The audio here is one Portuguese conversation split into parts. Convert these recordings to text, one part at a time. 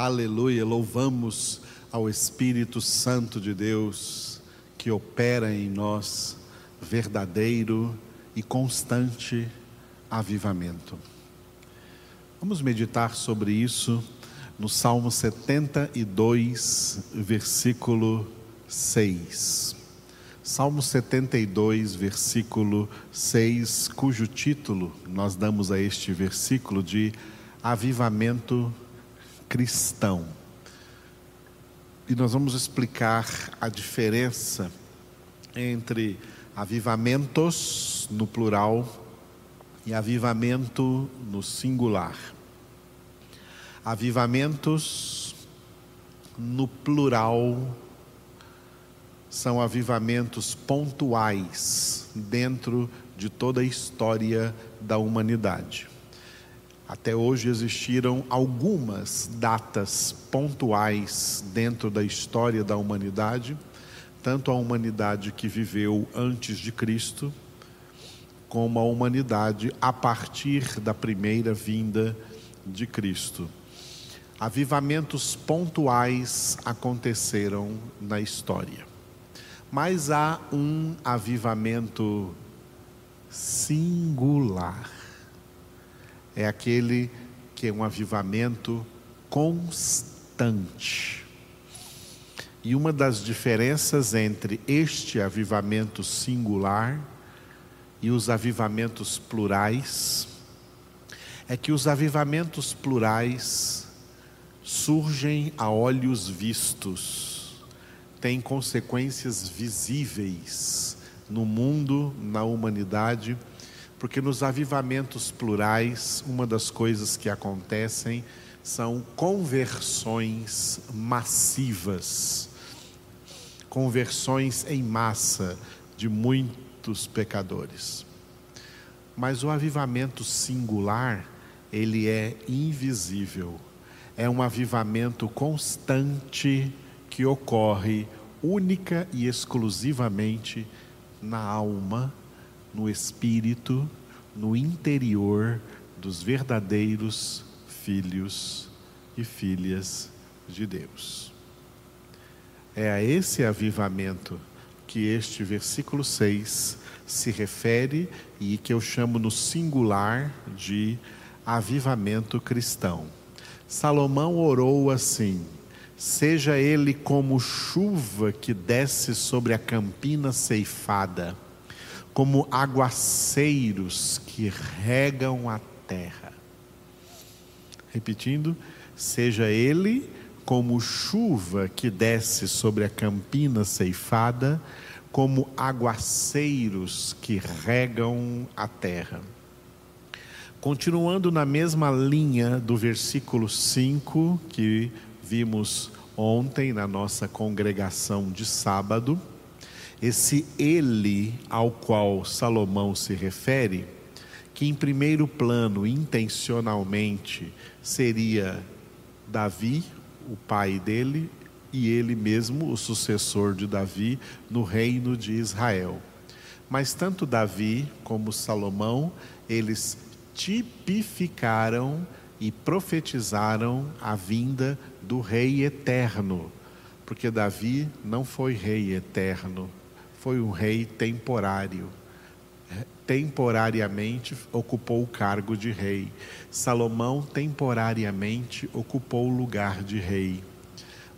Aleluia, louvamos ao Espírito Santo de Deus que opera em nós verdadeiro e constante avivamento. Vamos meditar sobre isso no Salmo 72, versículo 6. Salmo 72, versículo 6, cujo título nós damos a este versículo de Avivamento cristão. E nós vamos explicar a diferença entre avivamentos no plural e avivamento no singular. Avivamentos no plural são avivamentos pontuais dentro de toda a história da humanidade. Até hoje existiram algumas datas pontuais dentro da história da humanidade, tanto a humanidade que viveu antes de Cristo, como a humanidade a partir da primeira vinda de Cristo. Avivamentos pontuais aconteceram na história. Mas há um avivamento singular é aquele que é um avivamento constante. E uma das diferenças entre este avivamento singular e os avivamentos plurais é que os avivamentos plurais surgem a olhos vistos, têm consequências visíveis no mundo, na humanidade porque nos avivamentos plurais, uma das coisas que acontecem são conversões massivas, conversões em massa de muitos pecadores. Mas o avivamento singular, ele é invisível. É um avivamento constante que ocorre única e exclusivamente na alma no espírito, no interior dos verdadeiros filhos e filhas de Deus. É a esse avivamento que este versículo 6 se refere e que eu chamo no singular de avivamento cristão. Salomão orou assim: Seja ele como chuva que desce sobre a campina ceifada como aguaceiros que regam a terra. Repetindo, seja ele como chuva que desce sobre a campina ceifada, como aguaceiros que regam a terra. Continuando na mesma linha do versículo 5 que vimos ontem na nossa congregação de sábado, esse ele ao qual Salomão se refere, que em primeiro plano, intencionalmente, seria Davi, o pai dele, e ele mesmo, o sucessor de Davi, no reino de Israel. Mas tanto Davi como Salomão, eles tipificaram e profetizaram a vinda do Rei eterno, porque Davi não foi rei eterno, foi um rei temporário. Temporariamente ocupou o cargo de rei. Salomão temporariamente ocupou o lugar de rei.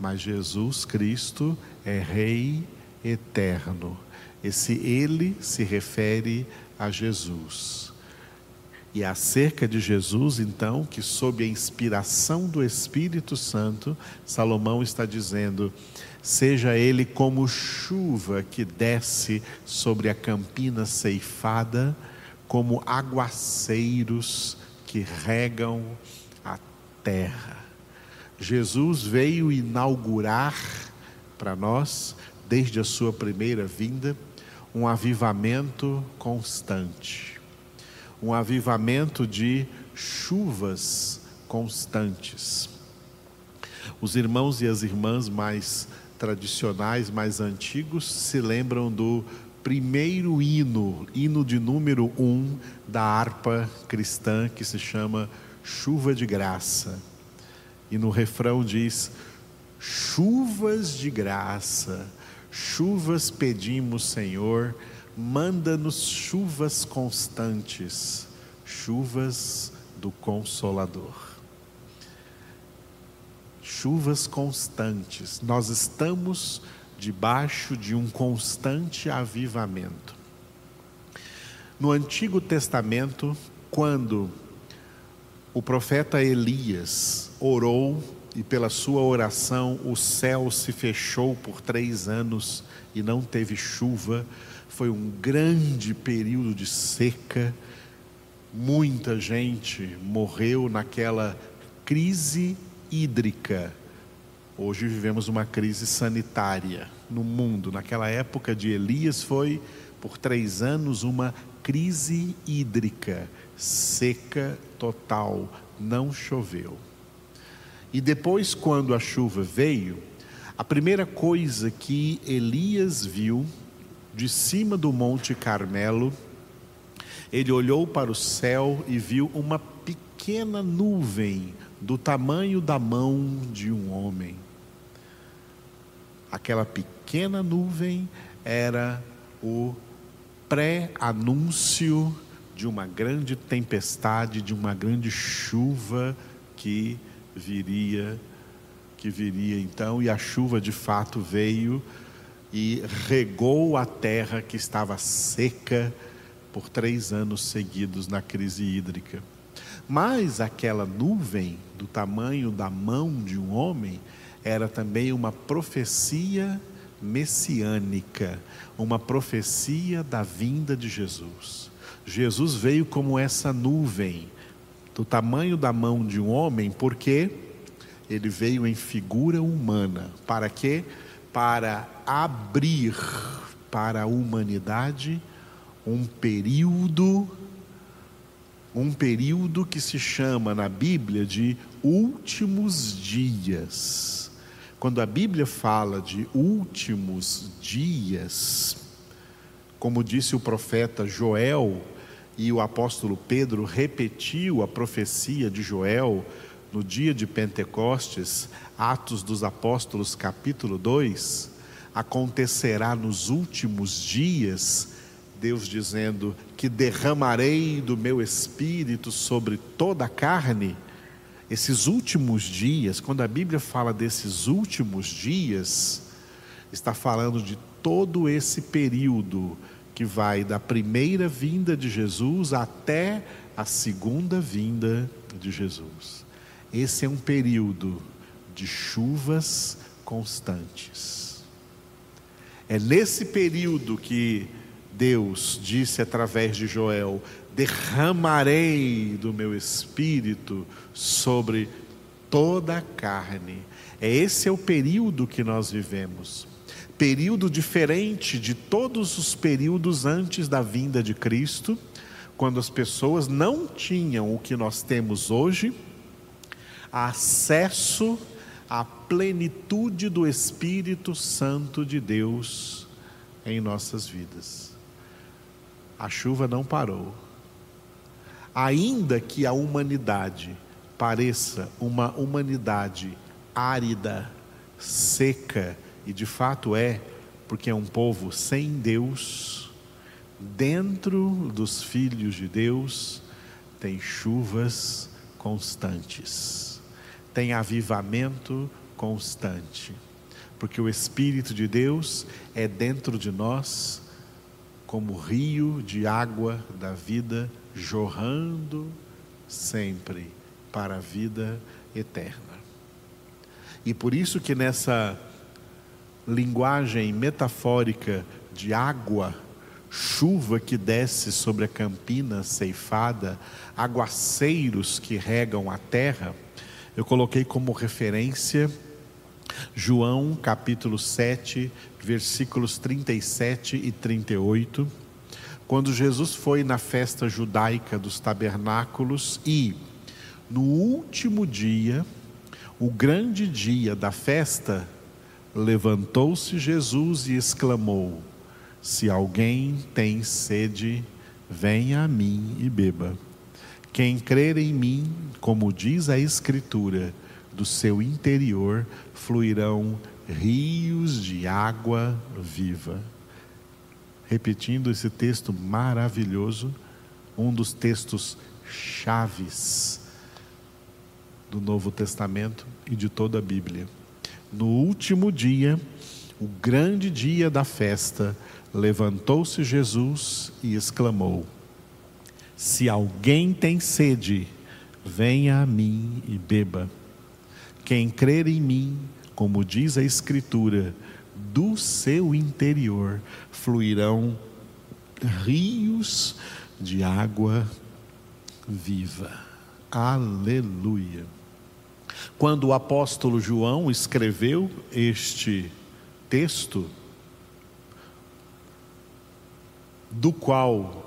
Mas Jesus Cristo é rei eterno. Esse ele se refere a Jesus. E acerca de Jesus, então, que sob a inspiração do Espírito Santo, Salomão está dizendo: seja ele como chuva que desce sobre a campina ceifada, como aguaceiros que regam a terra. Jesus veio inaugurar para nós, desde a sua primeira vinda, um avivamento constante, um avivamento de chuvas constantes. Os irmãos e as irmãs mais tradicionais mais antigos se lembram do primeiro hino, hino de número um da harpa cristã, que se chama Chuva de Graça. E no refrão diz: chuvas de graça, chuvas pedimos, Senhor, manda-nos chuvas constantes, chuvas do Consolador. Chuvas constantes, nós estamos debaixo de um constante avivamento. No Antigo Testamento, quando o profeta Elias orou e pela sua oração o céu se fechou por três anos e não teve chuva, foi um grande período de seca, muita gente morreu naquela crise hídrica. Hoje vivemos uma crise sanitária no mundo. Naquela época de Elias foi, por três anos, uma crise hídrica, seca total, não choveu. E depois, quando a chuva veio, a primeira coisa que Elias viu de cima do Monte Carmelo, ele olhou para o céu e viu uma pequena nuvem do tamanho da mão de um homem. Aquela pequena nuvem era o pré-anúncio de uma grande tempestade, de uma grande chuva que viria, que viria então, e a chuva de fato veio e regou a terra que estava seca por três anos seguidos na crise hídrica. Mas aquela nuvem, do tamanho da mão de um homem, era também uma profecia messiânica, uma profecia da vinda de Jesus. Jesus veio como essa nuvem, do tamanho da mão de um homem, porque ele veio em figura humana. Para quê? Para abrir para a humanidade um período um período que se chama na Bíblia de últimos dias. Quando a Bíblia fala de últimos dias, como disse o profeta Joel, e o apóstolo Pedro repetiu a profecia de Joel no dia de Pentecostes, Atos dos Apóstolos, capítulo 2, acontecerá nos últimos dias, Deus dizendo que derramarei do meu espírito sobre toda a carne. Esses últimos dias, quando a Bíblia fala desses últimos dias, está falando de todo esse período que vai da primeira vinda de Jesus até a segunda vinda de Jesus. Esse é um período de chuvas constantes. É nesse período que Deus disse através de Joel: derramarei do meu espírito sobre toda a carne. É esse é o período que nós vivemos período diferente de todos os períodos antes da vinda de Cristo, quando as pessoas não tinham o que nós temos hoje, acesso à plenitude do Espírito Santo de Deus em nossas vidas. A chuva não parou. Ainda que a humanidade pareça uma humanidade árida, seca, e de fato é, porque é um povo sem Deus, dentro dos filhos de Deus tem chuvas constantes, tem avivamento constante, porque o Espírito de Deus é dentro de nós como rio de água da vida jorrando sempre para a vida eterna. E por isso que nessa linguagem metafórica de água, chuva que desce sobre a campina ceifada, aguaceiros que regam a terra, eu coloquei como referência João capítulo 7, versículos 37 e 38, quando Jesus foi na festa judaica dos tabernáculos e, no último dia, o grande dia da festa, Levantou-se Jesus e exclamou: Se alguém tem sede, venha a mim e beba. Quem crer em mim, como diz a Escritura, do seu interior fluirão rios de água viva. Repetindo esse texto maravilhoso, um dos textos chaves do Novo Testamento e de toda a Bíblia. No último dia, o grande dia da festa, levantou-se Jesus e exclamou: Se alguém tem sede, venha a mim e beba. Quem crer em mim, como diz a Escritura, do seu interior fluirão rios de água viva. Aleluia. Quando o apóstolo João escreveu este texto, do qual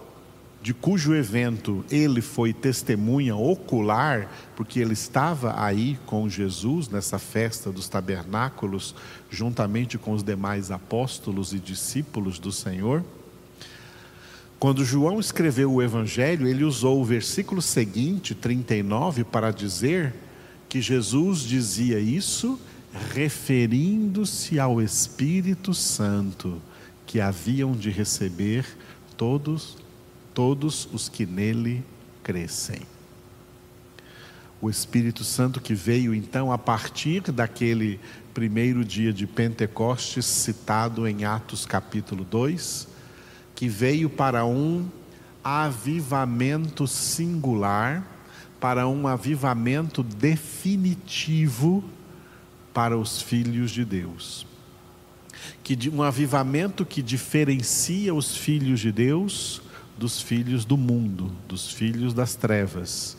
de cujo evento ele foi testemunha ocular, porque ele estava aí com Jesus nessa festa dos tabernáculos, juntamente com os demais apóstolos e discípulos do Senhor. Quando João escreveu o Evangelho, ele usou o versículo seguinte, 39, para dizer que Jesus dizia isso referindo-se ao Espírito Santo que haviam de receber todos todos os que nele crescem. O Espírito Santo que veio então a partir daquele primeiro dia de Pentecostes citado em Atos capítulo 2, que veio para um avivamento singular, para um avivamento definitivo para os filhos de Deus. Que um avivamento que diferencia os filhos de Deus dos filhos do mundo, dos filhos das trevas.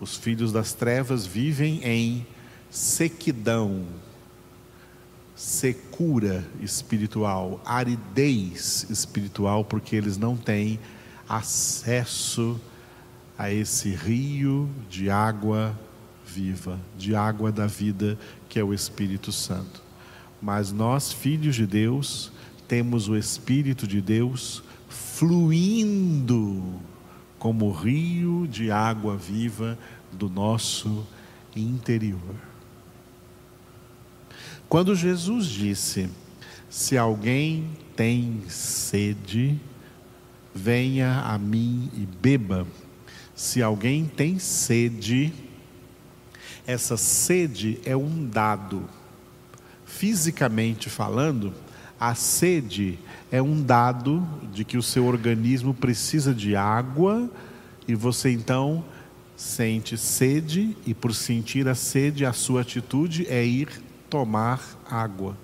Os filhos das trevas vivem em sequidão, secura espiritual, aridez espiritual, porque eles não têm acesso a esse rio de água viva, de água da vida, que é o Espírito Santo. Mas nós, filhos de Deus, temos o Espírito de Deus fluindo como rio de água viva do nosso interior. Quando Jesus disse: Se alguém tem sede, venha a mim e beba. Se alguém tem sede, essa sede é um dado. Fisicamente falando, a sede é um dado de que o seu organismo precisa de água e você então sente sede e por sentir a sede, a sua atitude é ir tomar água.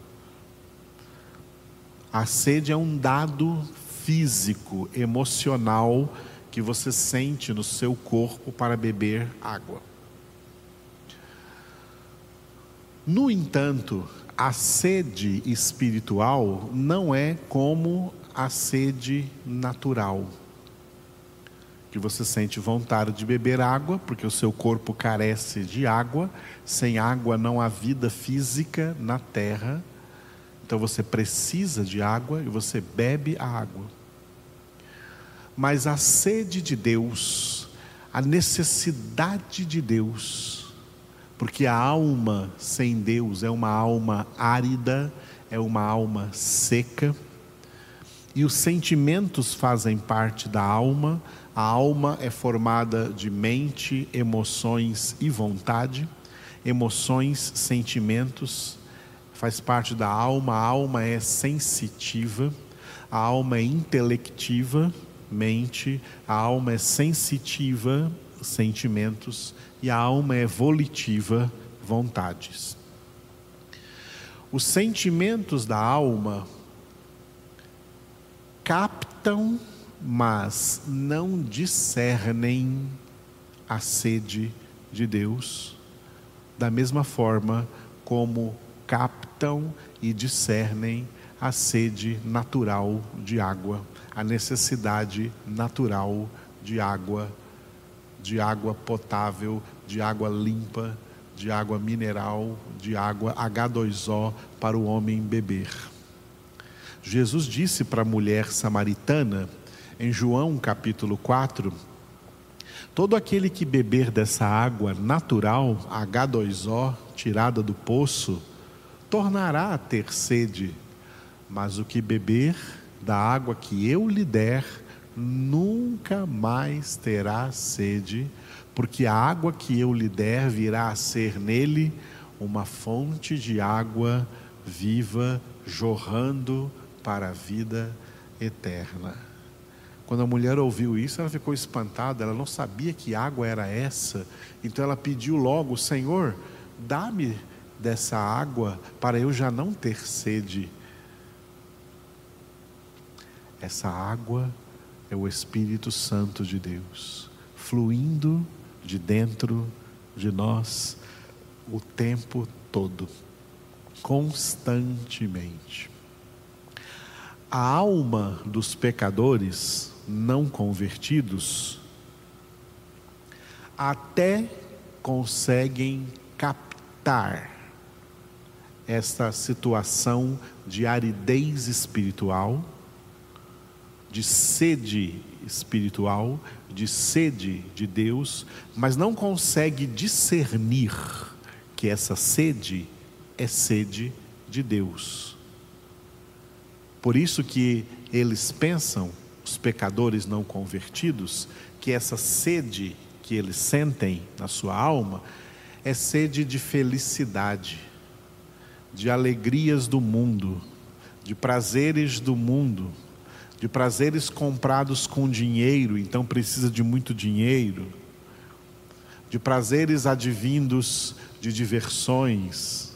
A sede é um dado físico, emocional que você sente no seu corpo para beber água. No entanto, a sede espiritual não é como a sede natural. Que você sente vontade de beber água, porque o seu corpo carece de água. Sem água não há vida física na terra. Então você precisa de água e você bebe a água. Mas a sede de Deus, a necessidade de Deus, porque a alma sem Deus é uma alma árida, é uma alma seca, e os sentimentos fazem parte da alma. A alma é formada de mente, emoções e vontade. Emoções, sentimentos, faz parte da alma. A alma é sensitiva, a alma é intelectiva, mente, a alma é sensitiva, sentimentos, e a alma é volitiva, vontades. Os sentimentos da alma captam, mas não discernem a sede de Deus, da mesma forma como captam e discernem a sede natural de água, a necessidade natural de água de água potável, de água limpa, de água mineral, de água H2O para o homem beber. Jesus disse para a mulher samaritana, em João capítulo 4, Todo aquele que beber dessa água natural, H2O, tirada do poço, tornará a ter sede, mas o que beber da água que eu lhe der, nunca mais terá sede, porque a água que eu lhe der virá a ser nele uma fonte de água viva, jorrando para a vida eterna. Quando a mulher ouviu isso, ela ficou espantada, ela não sabia que água era essa, então ela pediu logo: Senhor, dá-me dessa água para eu já não ter sede. Essa água é o Espírito Santo de Deus, fluindo de dentro de nós o tempo todo, constantemente. A alma dos pecadores não convertidos até conseguem captar esta situação de aridez espiritual de sede espiritual, de sede de Deus, mas não consegue discernir que essa sede é sede de Deus. Por isso que eles pensam, os pecadores não convertidos, que essa sede que eles sentem na sua alma é sede de felicidade, de alegrias do mundo, de prazeres do mundo, de prazeres comprados com dinheiro, então precisa de muito dinheiro, de prazeres advindos de diversões,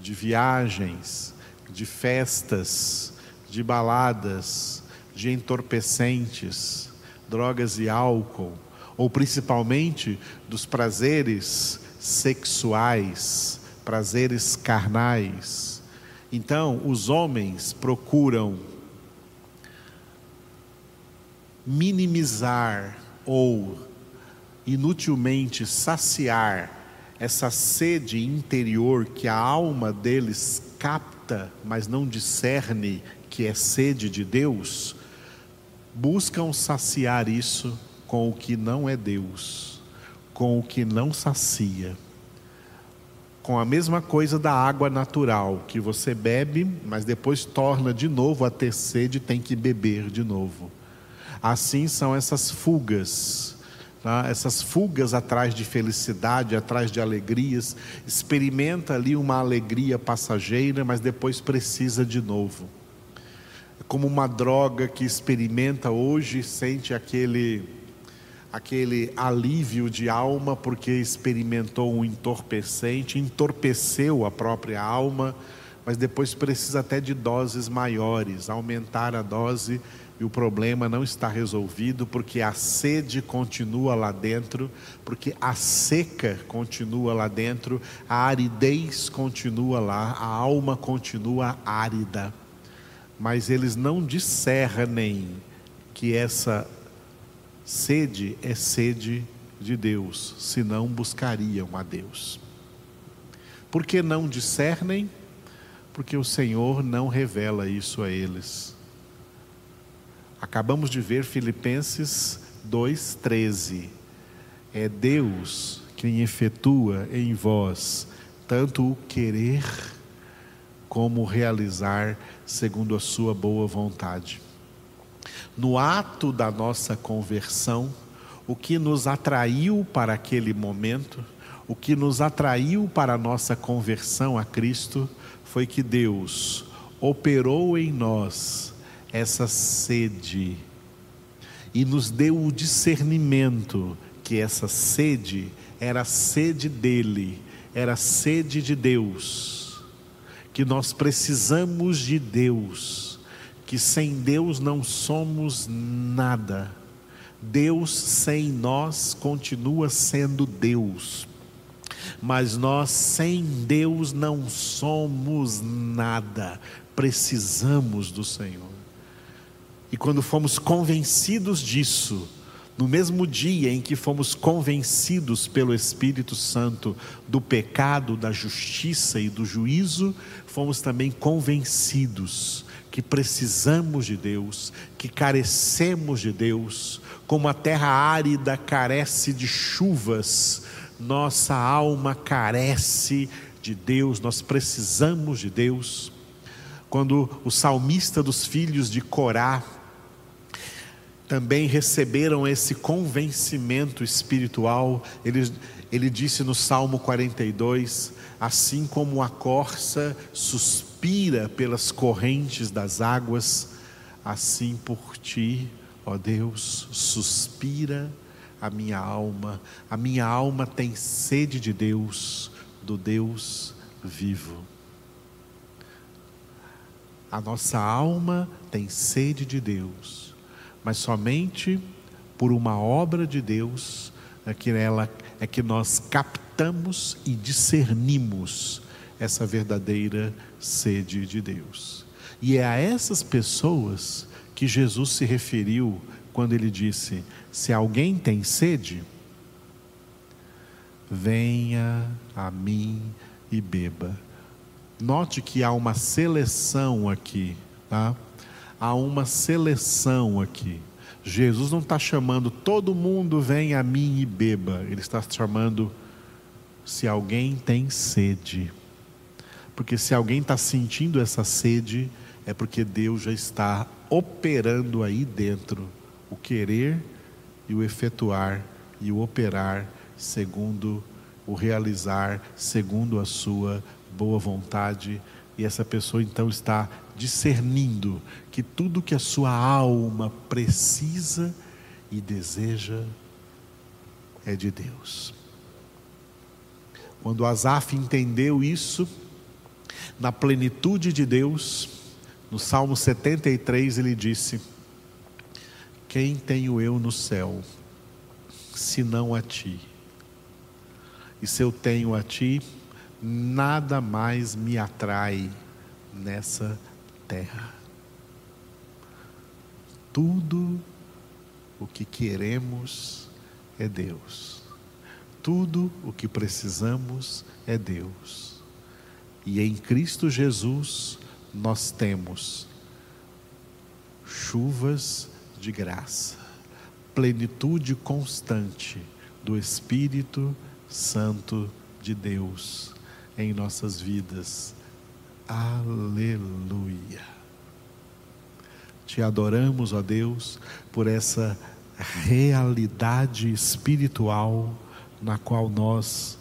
de viagens, de festas, de baladas, de entorpecentes, drogas e álcool, ou principalmente dos prazeres sexuais, prazeres carnais. Então, os homens procuram minimizar ou inutilmente saciar essa sede interior que a alma deles capta, mas não discerne que é sede de Deus, buscam saciar isso com o que não é Deus, com o que não sacia. Com a mesma coisa da água natural, que você bebe, mas depois torna de novo a ter sede e tem que beber de novo. Assim são essas fugas, tá? essas fugas atrás de felicidade, atrás de alegrias. Experimenta ali uma alegria passageira, mas depois precisa de novo. É como uma droga que experimenta hoje, sente aquele aquele alívio de alma porque experimentou um entorpecente, entorpeceu a própria alma, mas depois precisa até de doses maiores, aumentar a dose e o problema não está resolvido porque a sede continua lá dentro, porque a seca continua lá dentro, a aridez continua lá, a alma continua árida. Mas eles não discernem que essa sede é sede de Deus, senão buscariam a Deus. Por que não discernem? Porque o Senhor não revela isso a eles. Acabamos de ver Filipenses 2,13. É Deus quem efetua em vós tanto o querer como realizar segundo a sua boa vontade. No ato da nossa conversão, o que nos atraiu para aquele momento, o que nos atraiu para a nossa conversão a Cristo, foi que Deus operou em nós essa sede e nos deu o discernimento que essa sede era a sede dele, era a sede de Deus, que nós precisamos de Deus, que sem Deus não somos nada. Deus sem nós continua sendo Deus, mas nós sem Deus não somos nada, precisamos do Senhor. E quando fomos convencidos disso, no mesmo dia em que fomos convencidos pelo Espírito Santo do pecado, da justiça e do juízo, fomos também convencidos que precisamos de Deus, que carecemos de Deus, como a terra árida carece de chuvas, nossa alma carece de Deus, nós precisamos de Deus. Quando o salmista dos filhos de Corá também receberam esse convencimento espiritual, ele, ele disse no Salmo 42: Assim como a corça suspira pelas correntes das águas, assim por ti, ó Deus, suspira a minha alma, a minha alma tem sede de Deus, do Deus vivo. A nossa alma tem sede de Deus, mas somente por uma obra de Deus é que, ela, é que nós captamos e discernimos essa verdadeira sede de Deus. E é a essas pessoas que Jesus se referiu quando ele disse: Se alguém tem sede, venha a mim e beba. Note que há uma seleção aqui, tá? Há uma seleção aqui. Jesus não está chamando todo mundo vem a mim e beba. Ele está chamando se alguém tem sede. Porque se alguém está sentindo essa sede, é porque Deus já está operando aí dentro o querer e o efetuar e o operar segundo o realizar, segundo a sua boa vontade. E essa pessoa então está discernindo que tudo que a sua alma precisa e deseja é de Deus. Quando Asaf entendeu isso, na plenitude de Deus, no Salmo 73 ele disse: Quem tenho eu no céu, senão a ti? E se eu tenho a ti, nada mais me atrai nessa terra. Tudo o que queremos é Deus. Tudo o que precisamos é Deus. E em Cristo Jesus nós temos chuvas de graça, plenitude constante do Espírito Santo de Deus em nossas vidas. Aleluia. Te adoramos, ó Deus, por essa realidade espiritual na qual nós,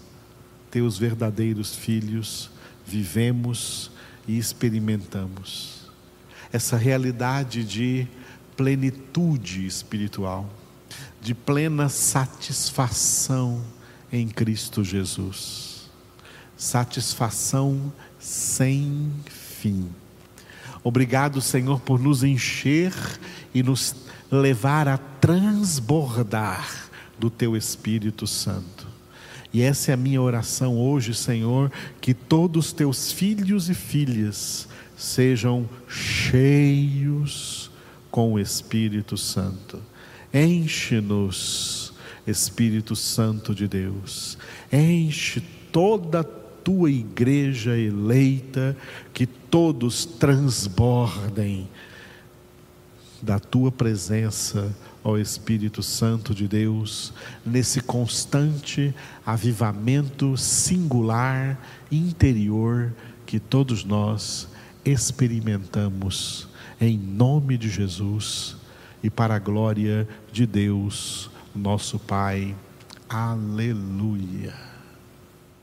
teus verdadeiros filhos, vivemos e experimentamos. Essa realidade de plenitude espiritual, de plena satisfação em Cristo Jesus. Satisfação sem fim. Obrigado, Senhor, por nos encher e nos levar a transbordar do Teu Espírito Santo. E essa é a minha oração hoje, Senhor, que todos Teus filhos e filhas sejam cheios com o Espírito Santo. Enche-nos Espírito Santo de Deus, enche toda a tua igreja eleita, que todos transbordem da tua presença, ó Espírito Santo de Deus, nesse constante avivamento singular, interior, que todos nós experimentamos, em nome de Jesus e para a glória de Deus nosso Pai. Aleluia.